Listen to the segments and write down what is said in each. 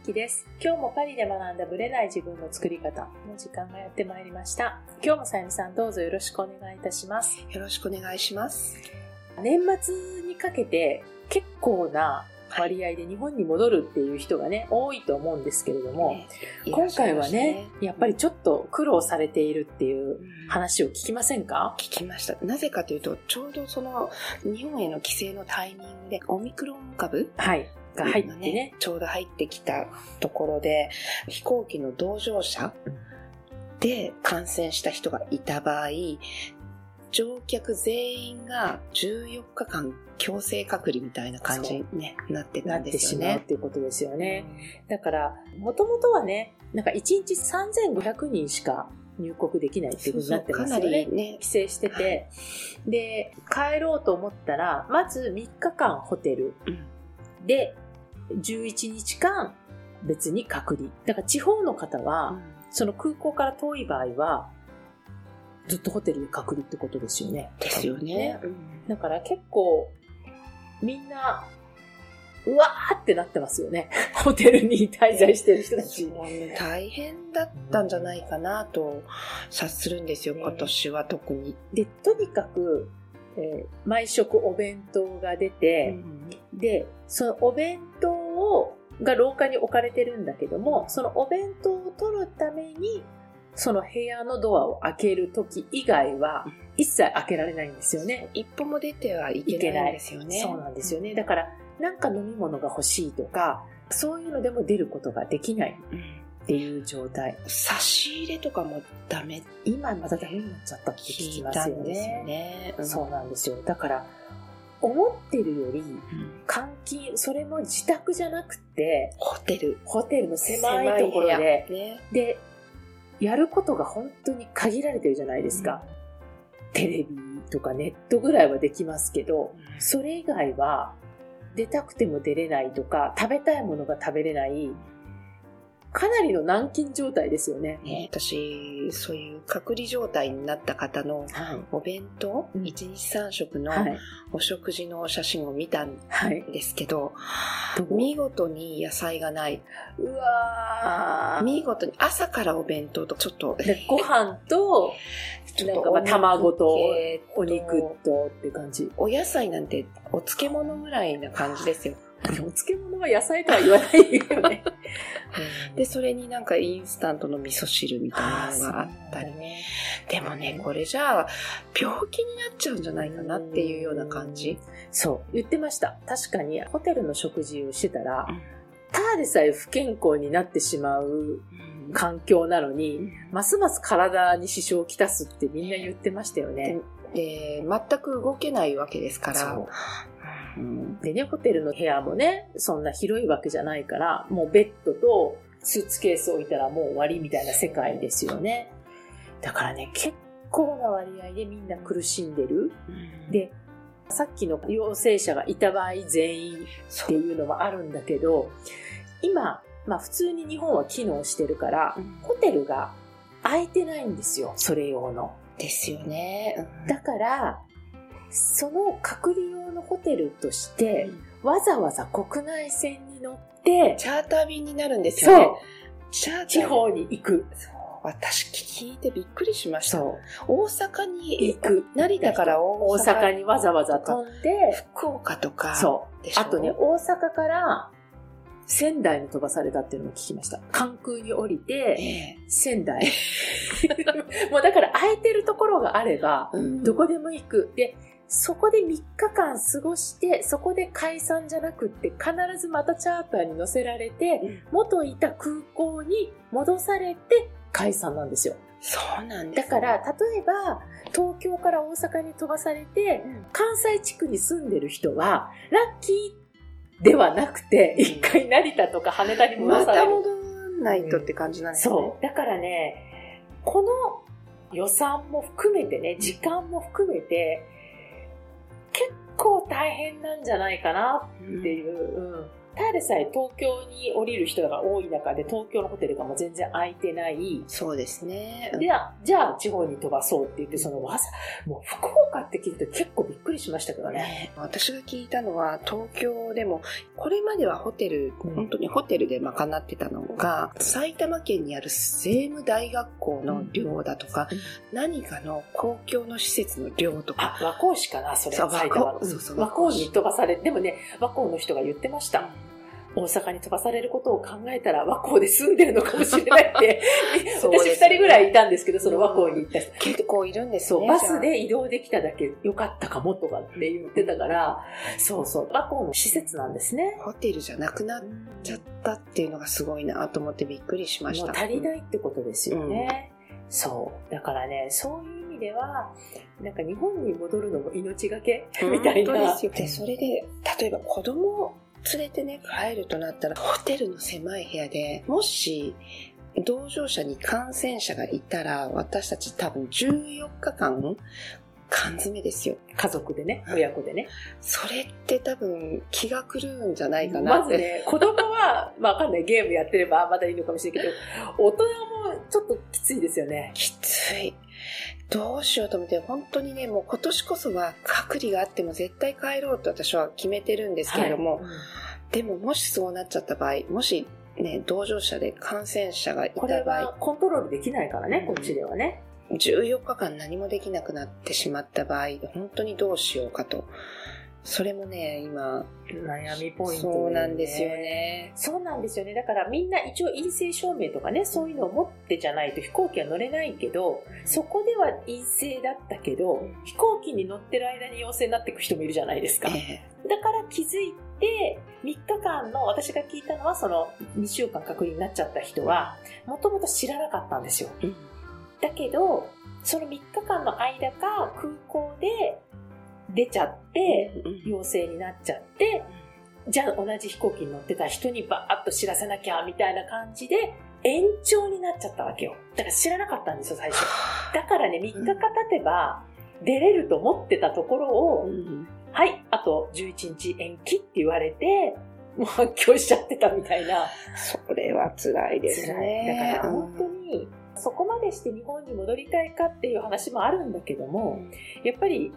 こんにちは、あきです。今日もパリで学んだブレない自分の作り方の時間がやってまいりました。今日もさゆみさんどうぞよろしくお願いいたします。よろしくお願いします。年末にかけて結構な割合で日本に戻るっていう人がね、多いと思うんですけれども、ね今回はねやっぱりちょっと苦労されているっていううん話を聞きませんか？聞きました。なぜかというと、ちょうどその日本への規制のタイミングで、オミクロン株はい。が入ってね。ちょうど入ってきたところで、飛行機の同乗者で感染した人がいた場合、乗客全員が14日間強制隔離みたいな感じに、ね、なってたなってんですよね。しまうっていうことですよね。だから、もともとはね、なんか1日3500人しか入国できないっていうことになってますよねかなり。ね規、制してて、で、帰ろうと思ったら、まず3日間ホテルうんで、11日間別に隔離。だから地方の方は、その空港から遠い場合は、ずっとホテルで隔離ってことですよね。ですよね。うんだから結構、みんな、うわーってなってますよね。ホテルに滞在してる人たち。ね大変だったんじゃないかなと察するんですよ、ね今年は特に。で、とにかく、えー毎食お弁当が出て、で、そのお弁当を、が廊下に置かれてるんだけども、そのお弁当を取るために、その部屋のドアを開けるとき以外は、一切開けられないんですよね。一歩も出てはいけないんですよね。そうなんですよね。だから、なんか飲み物が欲しいとか、そういうのでも出ることができないうんっていう状態。差し入れとかもダメ今またダメになっちゃったって聞きますよたんですよね。ね。そうなんですよ。だから、思ってるより、うん監禁、それも自宅じゃなくて、ホテル。ホテルの狭いところで、ね。で、やることが本当に限られてるじゃないですか。テレビとかネットぐらいはできますけど、うんそれ以外は出たくても出れないとか、食べたいものが食べれない、かなりの軟禁状態ですよね。ね、私、そういう隔離状態になった方のはい。お弁当、うん一日3食のはい。お食事の写真を見たんはい。ですけど、どう見事に野菜がない。うわー見事に朝からお弁当とちょっと、で ご飯と、ちなんかまあ卵とお肉とって感じ。お野菜なんてお漬物ぐらいな感じですよ。お漬物は野菜とは言わないよね。で、それになんかインスタントの味噌汁みたいなのがあったり。ね。でもね、これじゃあ病気になっちゃうんじゃないかなっていうような感じ。そう、言ってました。確かに、ホテルの食事をしてたら、ただでさえ不健康になってしまう環境なのに、ますます体に支障をきたすってみんな言ってましたよね。で、全く動けないわけですから。でね、ホテルの部屋もね、そんな広いわけじゃないから、もうベッドとスーツケース置いたらもう終わりみたいな世界ですよね。だからね、結構な割合でみんな苦しんでる。で、さっきの陽性者がいた場合全員っていうのもあるんだけど、今、まあ普通に日本は機能してるから、ホテルが空いてないんですよ、それ用の。ですよね。だから、その隔離用のホテルとして、わざわざ国内線に乗って、チャーター便になるんですよね。そう、チャー地方に行く。私聞いてびっくりしました。大阪に行く。成田から大大阪阪にわざわざ飛んで、福岡とか。そう。あとね、大阪から仙台に飛ばされたっていうのも聞きました。関空に降りて、ええ仙台。もうだから空いてるところがあれば、うんどこでも行く。で、そこで3日間過ごして、そこで解散じゃなくって、必ずまたチャーターに乗せられて、うん元いた空港に戻されて解散なんですよ。そうなんですね、だから、例えば、東京から大阪に飛ばされて、関西地区に住んでる人は、ラッキーではなくて、うん一回成田とか羽田に戻まされる。た戻らないとって感じなんですね。そう。だからね、この予算も含めてね、時間も含めて、結構大変なんじゃないかなっていう。うんただでさえ東京に降りる人が多い中で東京のホテルがもう全然空いてない。そうですね。で、じゃあ地方に飛ばそうって言って、そのわざ、もう福岡って聞いて結構びっくりしましたけどね。ね私が聞いたのは東京でもこれまではホテル、うん本当にホテルで賄ってたのが埼玉県にある税務大学校の寮だとか、うん何かの公共の施設の寮とかあ、和光市かな、それ。そう和光に飛ばされ、でもね、和光の人が言ってました。大阪に飛ばされることを考えたら和光で住んでるのかもしれないって、私二人ぐらいいたんですけど、その和光に行った人。結構いるんですそう、ねバスで移動できただけ良かったかもとかって言ってたから、そうそう、和光の施設なんですね。ホテルじゃなくなっちゃったっていうのがすごいなと思ってびっくりしましたもう足りないってことですよね。そう。だからね、そういう意味では、なんか日本に戻るのも命がけみたいな。本当ですよでそれで例えば子供を連れてね帰るとなったらホテルの狭い部屋でもし同乗者に感染者がいたら私たち多分14日間缶詰ですよ家族でね、親子でね。それって多分気が狂うんじゃないかなまずね、子供は、まあわかんない、ゲームやってればまだいいのかもしれないけど、大人もちょっときついですよね。きついどうしようと思って本当にねもう今年こそは隔離があっても絶対帰ろうと私は決めてるんですけれども、はいでももしそうなっちゃった場合もしね同乗者で感染者がいこれた場合はコントロールできないからね、うんこっちではね。14日間何もできなくなってしまった場合本当にどうしようかとそれもね今悩みポイント、そうなんですよ。ねそうなんですよね。だからみんな一応陰性証明とかね、そういうのを持ってじゃないと飛行機は乗れないけど、そこでは陰性だったけど、飛行機に乗ってる間に陽性になっていく人もいるじゃないですか。えだから気づいて、3日間の、私が聞いたのは、その2週間隔離になっちゃった人は、もともと知らなかったんですよ。えうんだけど、その3日間の間か空港で出ちゃって、うん陽性になっちゃって、じゃあ同じ飛行機に乗ってた人にバーッと知らせなきゃみたいな感じで延長になっちゃったわけよ。だから知らなかったんですよ、最初。だからね、3日間経てば出れると思ってたところを、うんはい、あと11日延期って言われて、もう発狂しちゃってたみたいな。それは辛いですねだから本当に、そこまでして日本に戻りたいかっていう話もあるんだけども、やっぱり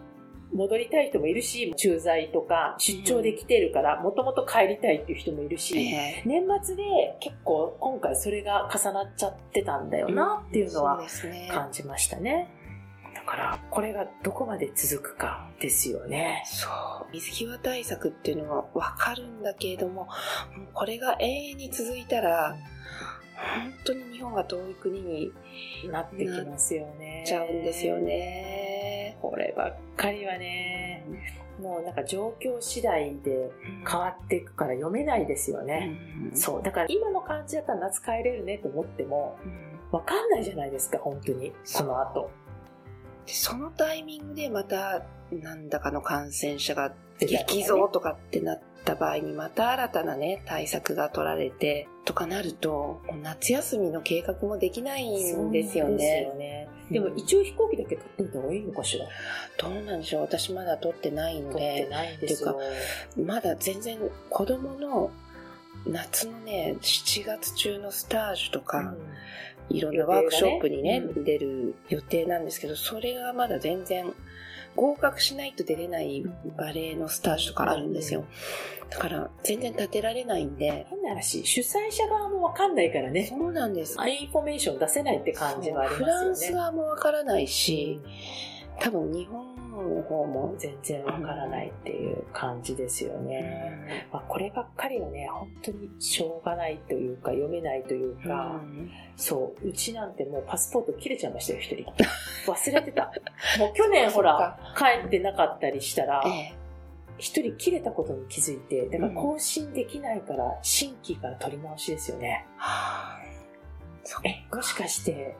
戻りたい人もいるし、駐在とか出張で来てるから、もともと帰りたいっていう人もいるうんし、ええ。年末で結構今回それが重なっちゃってたんだよなっていうのは感じましたね。だから、これがどこまで続くかですよね。そう。水際対策っていうのは分かるんだけれどももうこれが永遠に続いたら本当に日本が遠い国になってきますよね。ちゃうんですよ。ね。こればっかりはね、もうなんか状況次第で変わっていくから読めないですよね。うんそう。だから今の感じだったら夏帰れるねと思っても、うんわかんないじゃないですか、本当に。その後。でそのタイミングでまた何だかの感染者が激増とかってなった場合にまた新たなね対策が取られてとかなると夏休みの計画もできないんですよねよ。ね。でも一応飛行機だけ取っといた方がいいのかしら？どうなんでしょう私まだ取ってないの取ってでないんですよ。まだ全然子供の夏のね7月中のスタージュとか、いろんなワークショップにねね出る予定なんですけどそれがまだ全然合格しないと出れないバレエのスタージュとかあるんですよ。だから全然立てられないんで。変な話、主催者側もわかんないからね。そうなんです。あインフォメーション出せないって感じはありますよね。フランス側もわからないし多分日本の方も、全然わからないっていう感じですよね。まあ、こればっかりはね、本当にしょうがないというか、読めないというか、そう、うちなんてもうパスポート切れちゃいましたよ、一人。忘れてた。もう去年ほら、帰ってなかったりしたらえ、え一人切れたことに気づいて、だから更新できないから、新規から取り直しですよね。はあえ、もしかして、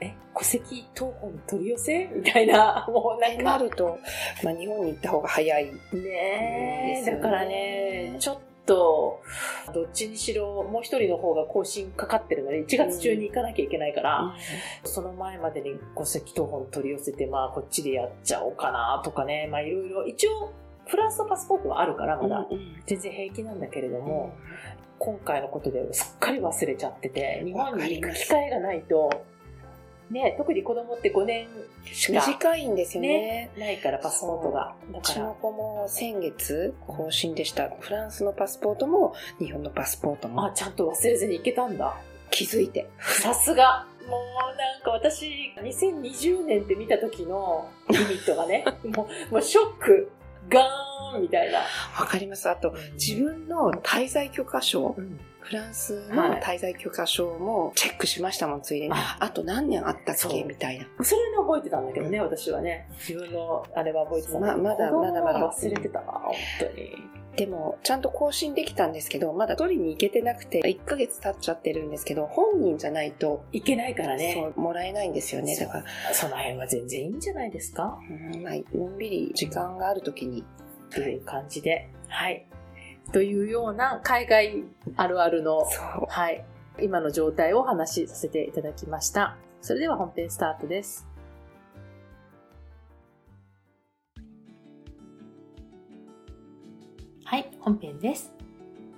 え、戸籍謄本取り寄せ？みたいな、もうなんてなか、ると、まあ、日本に行った方が早い。ねえ、だからね、ちょっと、どっちにしろ、もう一人の方が更新かかってるので、1月中に行かなきゃいけないから、その前までに戸籍謄本取り寄せて、まあ、こっちでやっちゃおうかなとかね、まあ、いろいろ、一応、フランスのパスポートはあるから、まだ。うんうん。全然平気なんだけれども、今回のことですっかり忘れちゃってて、日本に行く機会がないと、ね、特に子供って5年しか短いんですよね。ないから、パスポートが。だうちの子も先月更新でした。フランスのパスポートも日本のパスポートあ、もちゃんと忘れずに行けたんだ。気づいて。さすが。もうなんか私、2020年って見た時のリミットがね、もう、もうショック、ガーンみたいな。わかります。あと、自分の滞在許可証、うんフランスの滞在許可証もチェックしましたもん、ついでに。ああと何年あったっけ？みたいな。それで覚えてたんだけどね、私はね。自分のあれは覚えてた。ままだまだまだ忘れてたな、本当に。でも、ちゃんと更新できたんですけど、まだ取りに行けてなくて、1ヶ月経っちゃってるんですけど、本人じゃないと、いけないからね。そう、もらえないんですよね。だから、その辺は全然いいんじゃないですか？うんまあ、のんびり時間があるときに、という感じで。はい。というような海外あるあるの。はい。今の状態をお話しさせていただきました。それでは本編スタートです。はい、本編です。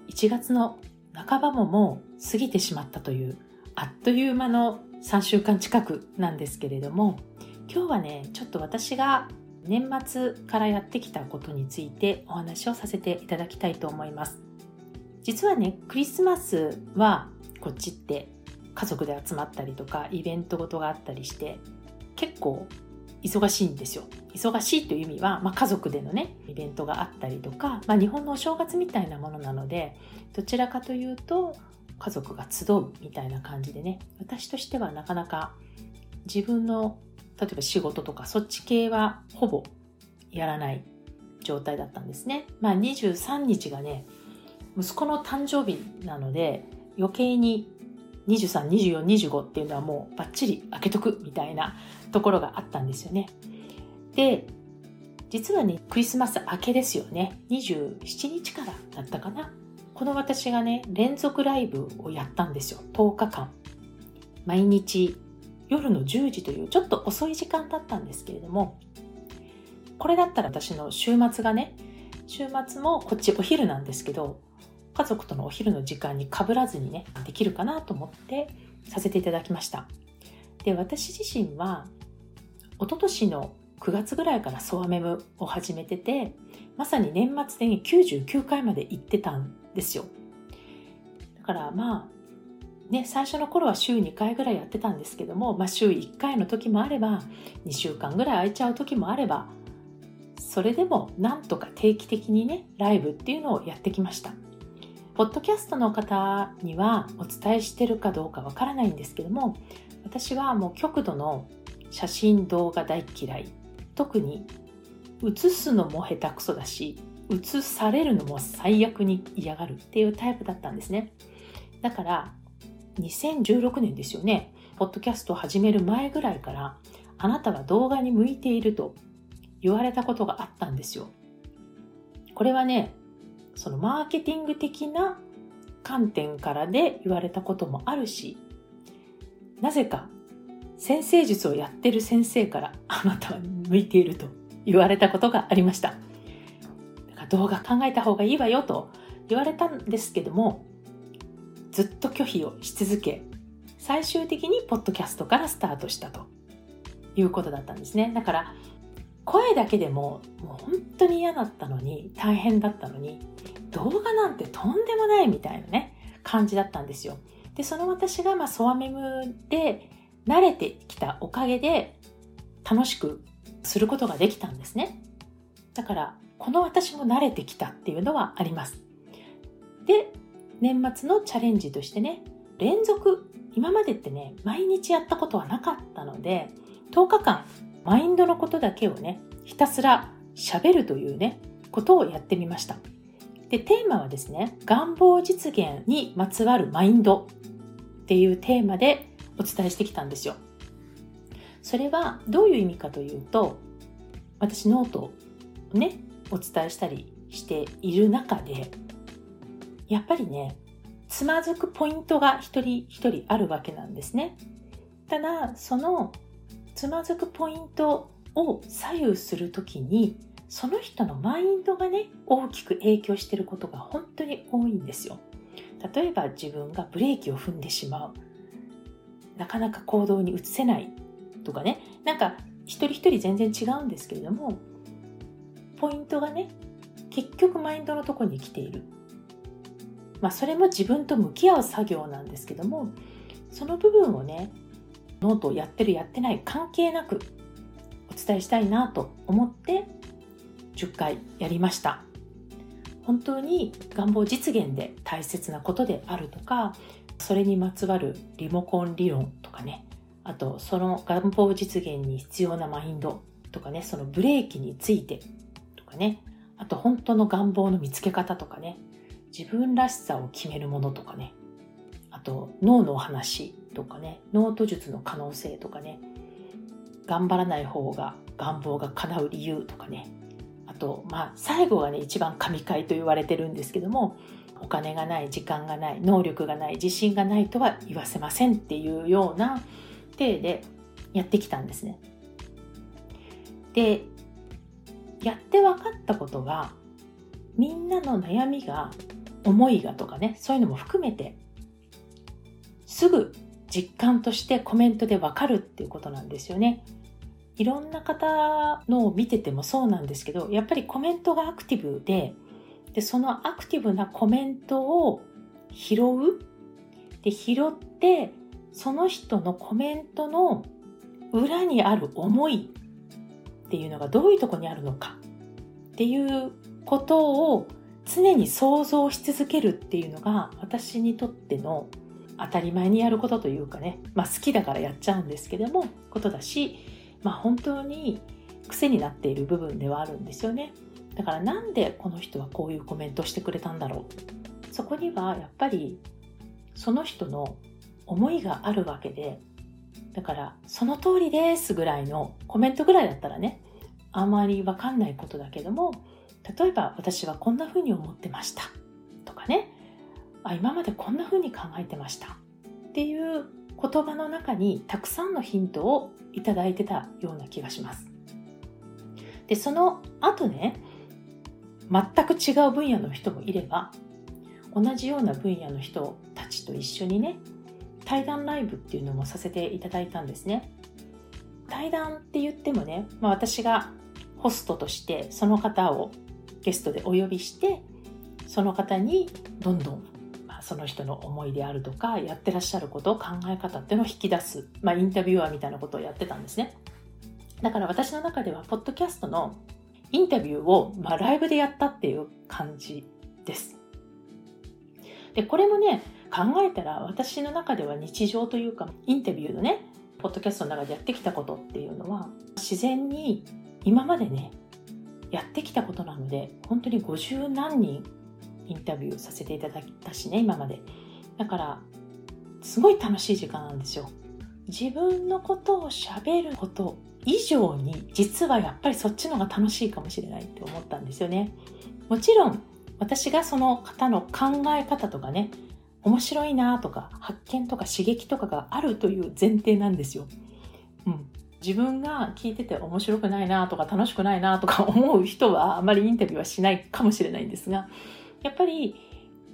1月の半ばももう過ぎてしまったという、あっという間の3週間近くなんですけれども、今日はね、ちょっと私が年末からやってきたことについてお話をさせていただきたいと思います。実はね、クリスマスはこっちって家族で集まったりとかイベントごとがあったりして結構忙しいんですよ。忙しいという意味は、まあ、家族でのねイベントがあったりとか、まあ、日本のお正月みたいなものなのでどちらかというと家族が集うみたいな感じでね私としてはなかなか自分の例えば仕事とかそっち系はほぼやらない状態だったんですね。まあ、23日がね息子の誕生日なので余計に23、24、25っていうのはもうバッチリ開けとくみたいなところがあったんですよね。で、実はね、クリスマス明けですよね。27日からだったかな。この私がね、連続ライブをやったんですよ。10日間。毎日夜の10時というちょっと遅い時間だったんですけれども、これだったら私の週末がね、週末もこっちお昼なんですけど、家族とのお昼の時間にかぶらずにね、できるかなと思ってさせていただきました。で、私自身は、一昨年の9月ぐらいからソアメムを始めてて、まさに年末で99回まで行ってたんですよ。だからまあ、ね、最初の頃は週2回ぐらいやってたんですけども、まあ、週1回の時もあれば2週間ぐらい空いちゃう時もあればそれでもなんとか定期的にねライブっていうのをやってきました。ポッドキャストの方にはお伝えしてるかどうかわからないんですけども私はもう極度の写真動画大嫌い特に写すのも下手くそだし写されるのも最悪に嫌がるっていうタイプだったんですね。だから2016年ですよね。ポッドキャストを始める前ぐらいからあなたは動画に向いていると言われたことがあったんですよ。これはねそのマーケティング的な観点からで言われたこともあるしなぜか先生術をやってる先生からあなたは向いていると言われたことがありました。だから動画考えた方がいいわよと言われたんですけどもずっと拒否をし続け最終的にポッドキャストからスタートしたということだったんですね。だから声だけでももう本当に嫌だったのに大変だったのに動画なんてとんでもないみたいなね感じだったんですよ。でその私がまあソアメムで慣れてきたおかげで楽しくすることができたんですね。だからこの私も慣れてきたっていうのはあります。で年末のチャレンジとしてね連続今までってね毎日やったことはなかったので10日間マインドのことだけをねひたすら喋るというねことをやってみました。でテーマはですね願望実現にまつわるマインドっていうテーマでお伝えしてきたんですよ。それはどういう意味かというと私ノートをねお伝えしたりしている中でやっぱりねつまずくポイントが一人一人あるわけなんですねただそのつまずくポイントを左右するときにその人のマインドがね、大きく影響してることが本当に多いんですよ。例えば自分がブレーキを踏んでしまう。なかなか行動に移せないとかね。なんか一人一人全然違うんですけれども、ポイントがね、結局マインドのとこに来ている。まあそれも自分と向き合う作業なんですけども、その部分をね、ノートをやってるやってない関係なくお伝えしたいなと思って10回やりました。本当に願望実現で大切なことであるとか、それにまつわるリモコン理論とかね、あとその願望実現に必要なマインドとかね、そのブレーキについてとかね、あと本当の願望の見つけ方とかね、自分らしさを決めるものとかね、あと脳の話とかね、ノート術の可能性とかね、頑張らない方が願望が叶う理由とかね、あと、まあ、最後がね、一番神回と言われてるんですけども、お金がない、時間がない、能力がない、自信がないとは言わせませんっていうような体でやってきたんですね。で、やって分かったことが、みんなの悩みが、思いがとかね、そういうのも含めて、すぐ実感としてコメントで分かるっていうことなんですよね。いろんな方のを見ててもそうなんですけど、やっぱりコメントがアクティブで、でそのアクティブなコメントを拾う。で、拾って、その人のコメントの裏にある思いっていうのがどういうとこにあるのかっていうことを常に想像し続けるっていうのが私にとっての当たり前にやることというかね、まあ好きだからやっちゃうんですけども、ことだし、まあ本当に癖になっている部分ではあるんですよね。だからなんでこの人はこういうコメントしてくれたんだろう？そこにはやっぱりその人の思いがあるわけで、だからその通りですぐらいのコメントぐらいだったらね、あまりわかんないことだけども、例えば私はこんな風に思ってましたとかね、あ今までこんな風に考えてましたっていう言葉の中にたくさんのヒントをいただいてたような気がします。で、その後ね、全く違う分野の人もいれば、同じような分野の人たちと一緒にね、対談ライブっていうのもさせていただいたんですね。対談って言ってもね、まあ、私がホストとしてその方をゲストでお呼びして、その方にどんどんまあその人の思いであるとか、やってらっしゃること、考え方っていうのを引き出す、まあ、インタビュアーみたいなことをやってたんですね。だから私の中では、ポッドキャストのインタビューを、まあ、ライブでやったっていう感じです。で、これもね、考えたら私の中では日常というか、インタビューのね、ポッドキャストの中でやってきたことっていうのは、自然に今までね、やってきたことなので、本当に50何人インタビューさせていただいたしね、今まで。だから、すごい楽しい時間なんですよ。自分のことを喋ること以上に、実はやっぱりそっちの方が楽しいかもしれないって思ったんですよね。もちろん、私がその方の考え方とかね、面白いなとか、発見とか刺激とかがあるという前提なんですよ。自分が聞いてて面白くないなとか楽しくないなとか思う人はあまりインタビューはしないかもしれないんですが、やっぱり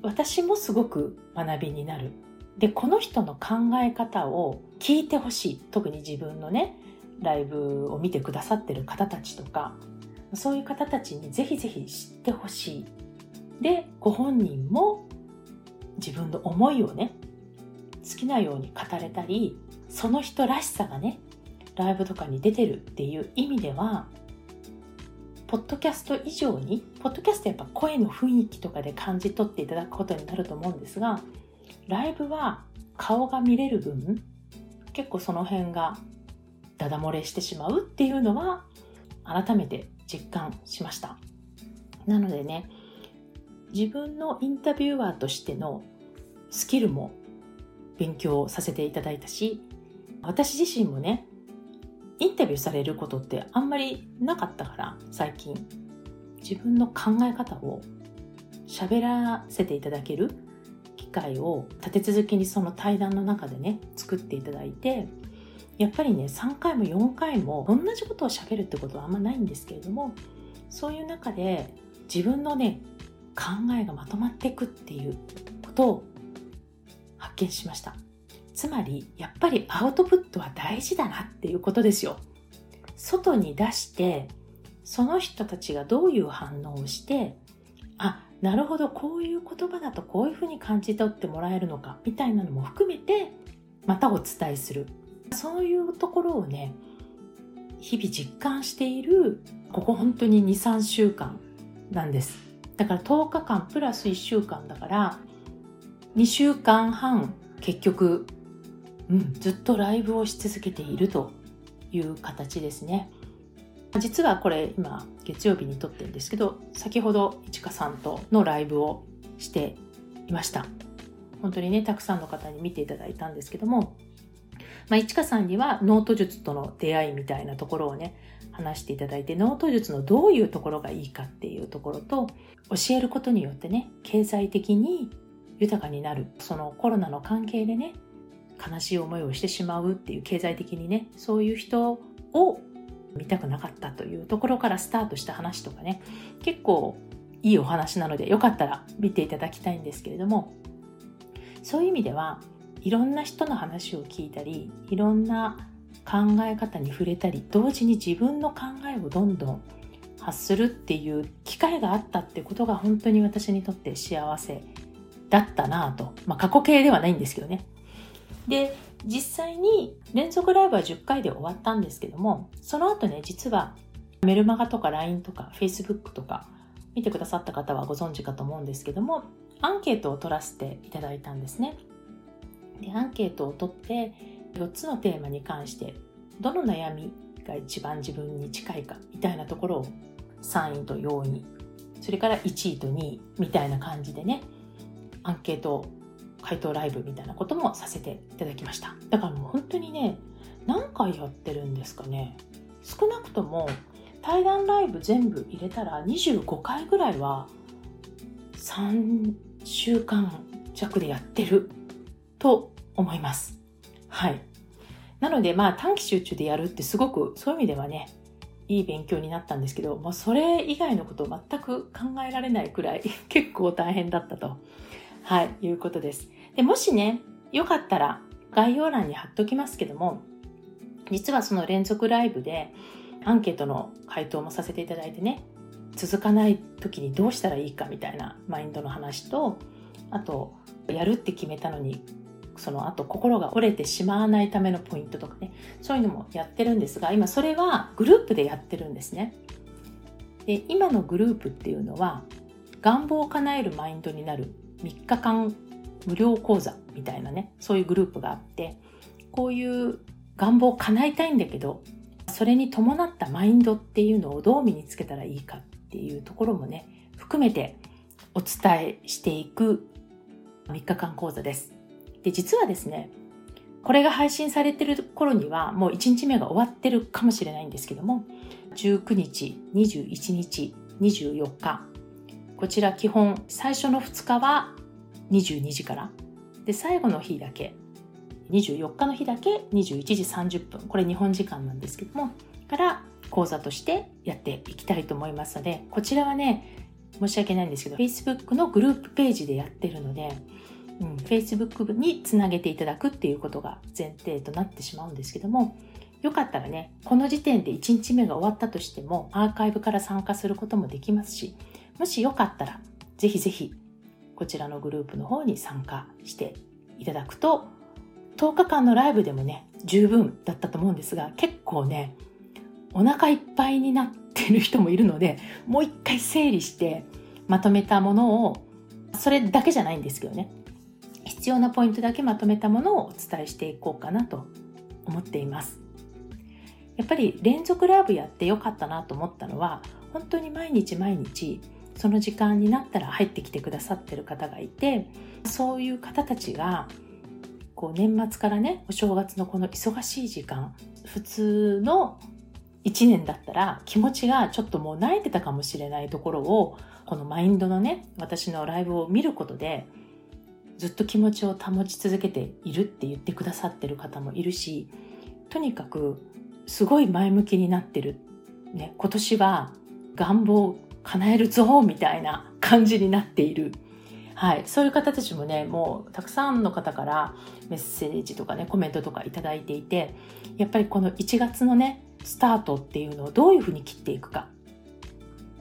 私もすごく学びになる。で、この人の考え方を聞いてほしい。特に自分のね、ライブを見てくださってる方たちとか、そういう方たちにぜひぜひ知ってほしい。で、ご本人も自分の思いをね、好きなように語れたり、その人らしさがね、ライブとかに出てるっていう意味では、ポッドキャスト以上に、ポッドキャストやっぱ声の雰囲気とかで感じ取っていただくことになると思うんですが、ライブは顔が見れる分、結構その辺がダダ漏れしてしまうっていうのは、改めて実感しました。なのでね、自分のインタビュアーとしてのスキルも勉強させていただいたし、私自身もね、インタビューされることってあんまりなかったから最近。自分の考え方を喋らせていただける機会を立て続けにその対談の中でね作っていただいてやっぱりね3回も4回も同じことを喋るってことはあんまないんですけれどもそういう中で自分のね考えがまとまっていくっていうことを発見しました。つまりやっぱりアウトプットは大事だなっていうことですよ。外に出してその人たちがどういう反応をしてあなるほどこういう言葉だとこういうふうに感じ取ってもらえるのかみたいなのも含めてまたお伝えする。そういうところをね日々実感しているここ本当に23週間なんです。だから10日間プラス1週間だから2週間半結局、うん、ずっとライブをし続けているという形ですね。実はこれ今月曜日に撮ってるんですけど先ほどいちかさんとのライブをしていました。本当にねたくさんの方に見ていただいたんですけどもまあ、いちかさんにはノート術との出会いみたいなところをね話していただいてノート術のどういうところがいいかっていうところと教えることによってね経済的に豊かになるそのコロナの関係でね悲しい思いをしてしまうっていう経済的にねそういう人を見たくなかったというところからスタートした話とかね結構いいお話なのでよかったら見ていただきたいんですけれどもそういう意味ではいろんな人の話を聞いたりいろんな考え方に触れたり同時に自分の考えをどんどん発するっていう機会があったってことが本当に私にとって幸せだったなぁと。まあ過去形ではないんですけどね。で、実際に連続ライブは10回で終わったんですけども、その後ね、実はメルマガとか LINE とか Facebook とか見てくださった方はご存知かと思うんですけども、アンケートを取らせていただいたんですね。で、アンケートを取って4つのテーマに関してどの悩みが一番自分に近いかみたいなところを3位と4位それから1位と2位みたいな感じでねアンケート回答ライブみたいなこともさせていただきました。だからもう本当にね何回やってるんですかね。少なくとも対談ライブ全部入れたら25回ぐらいは3週間弱でやってると思います。はい。なのでまあ短期集中でやるってすごくそういう意味ではねいい勉強になったんですけどもうそれ以外のことを全く考えられないくらい結構大変だったと。はい、いうことです。で、もしね、よかったら概要欄に貼っときますけども、実はその連続ライブでアンケートの回答もさせていただいてね、続かない時にどうしたらいいかみたいなマインドの話と、あと、やるって決めたのに、その後心が折れてしまわないためのポイントとかね、そういうのもやってるんですが、今それはグループでやってるんですね。で、今のグループっていうのは、願望を叶えるマインドになる3日間無料講座みたいなね、そういうグループがあって、こういう願望を叶えたいんだけど、それに伴ったマインドっていうのをどう身につけたらいいかっていうところもね、含めてお伝えしていく3日間講座です。で、実はですね、これが配信されてる頃にはもう1日目が終わってるかもしれないんですけども、19日、21日、24日、こちら基本最初の2日は22時から。で最後の日だけ。24日の日だけ21時30分。これ日本時間なんですけども。から講座としてやっていきたいと思いますのでこちらはね申し訳ないんですけど Facebook のグループページでやってるので、うん、Facebook につなげていただくっていうことが前提となってしまうんですけどもよかったらねこの時点で1日目が終わったとしてもアーカイブから参加することもできますしもしよかったらぜひぜひこちらのグループの方に参加していただくと10日間のライブでもね十分だったと思うんですが結構ねお腹いっぱいになってる人もいるのでもう一回整理してまとめたものをそれだけじゃないんですけどね必要なポイントだけまとめたものをお伝えしていこうかなと思っています。やっぱり連続ライブやってよかったなと思ったのは本当に毎日毎日その時間になったら入ってきてくださってる方がいてそういう方たちがこう年末からねお正月のこの忙しい時間普通の1年だったら気持ちがちょっともう慣れてたかもしれないところをこのマインドのね私のライブを見ることでずっと気持ちを保ち続けているって言ってくださってる方もいるしとにかくすごい前向きになってる、ね、今年は願望叶えるぞみたいな感じになっている。はい。そういう方たちもね、もうたくさんの方からメッセージとかね、コメントとかいただいていて、やっぱりこの1月のね、スタートっていうのをどういうふうに切っていくか。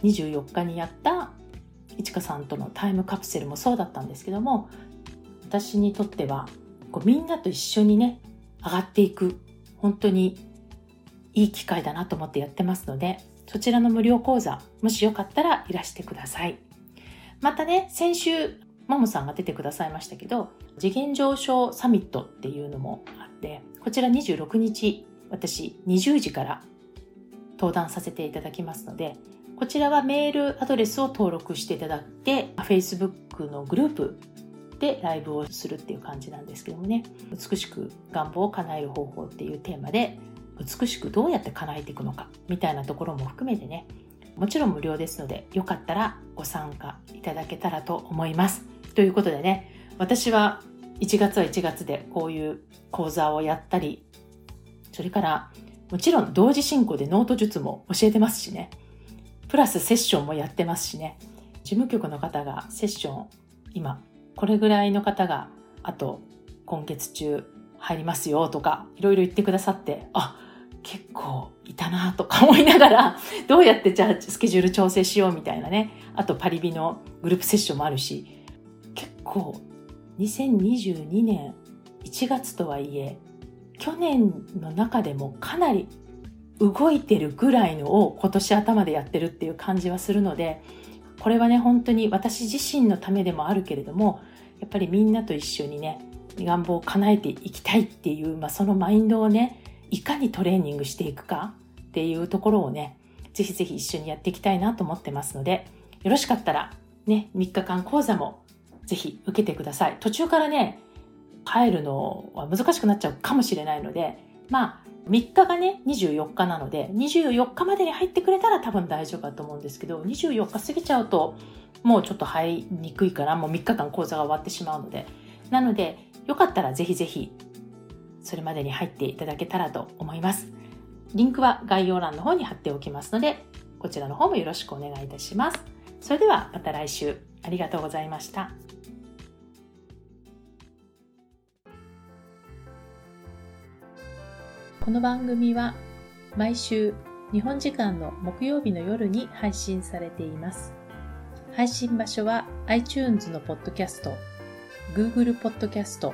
24日にやったいちかさんとのタイムカプセルもそうだったんですけども、私にとっては、こうみんなと一緒にね、上がっていく、本当にいい機会だなと思ってやってますので、そちらの無料講座、もしよかったらいらしてください。またね、先週、ももさんが出てくださいましたけど、次元上昇サミットっていうのもあって、こちら26日、私20時から登壇させていただきますので、こちらはメールアドレスを登録していただいて、Facebook のグループでライブをするっていう感じなんですけどもね、美しく願望を叶える方法っていうテーマで、美しくどうやって叶えていくのかみたいなところも含めてね、もちろん無料ですので、よかったらご参加いただけたらと思います。ということでね、私は1月は1月でこういう講座をやったり、それからもちろん同時進行でノート術も教えてますしね。プラスセッションもやってますしね。事務局の方がセッション、今、これぐらいの方が、あと、今月中入りますよとか、いろいろ言ってくださって、あ、結構いたなとか思いながら、どうやってじゃあスケジュール調整しようみたいなね。あとパリビのグループセッションもあるし、結構2022年1月とはいえ、去年の中でもかなり動いてるぐらいのを今年頭でやってるっていう感じはするので、これはね、本当に私自身のためでもあるけれども、やっぱりみんなと一緒にね、願望を叶えていきたいっていう、まあ、そのマインドをね、いかにトレーニングしていくかっていうところをね、ぜひぜひ一緒にやっていきたいなと思ってますので、よろしかったら、ね、3日間講座もぜひ受けてください。途中からね、帰るのは難しくなっちゃうかもしれないので、まあ、3日がね、24日なので、24日までに入ってくれたら多分大丈夫だと思うんですけど、24日過ぎちゃうと、もうちょっと入りにくいから、もう3日間講座が終わってしまうので、なので、よかったらぜひぜひ、それまでに入っていただけたらと思います。リンクは概要欄の方に貼っておきますので、こちらの方もよろしくお願いいたします。それではまた来週ありがとうございました。この番組は毎週日本時間の木曜日の夜に配信されています。配信場所は iTunes のポッドキャスト、Google ポッドキャスト、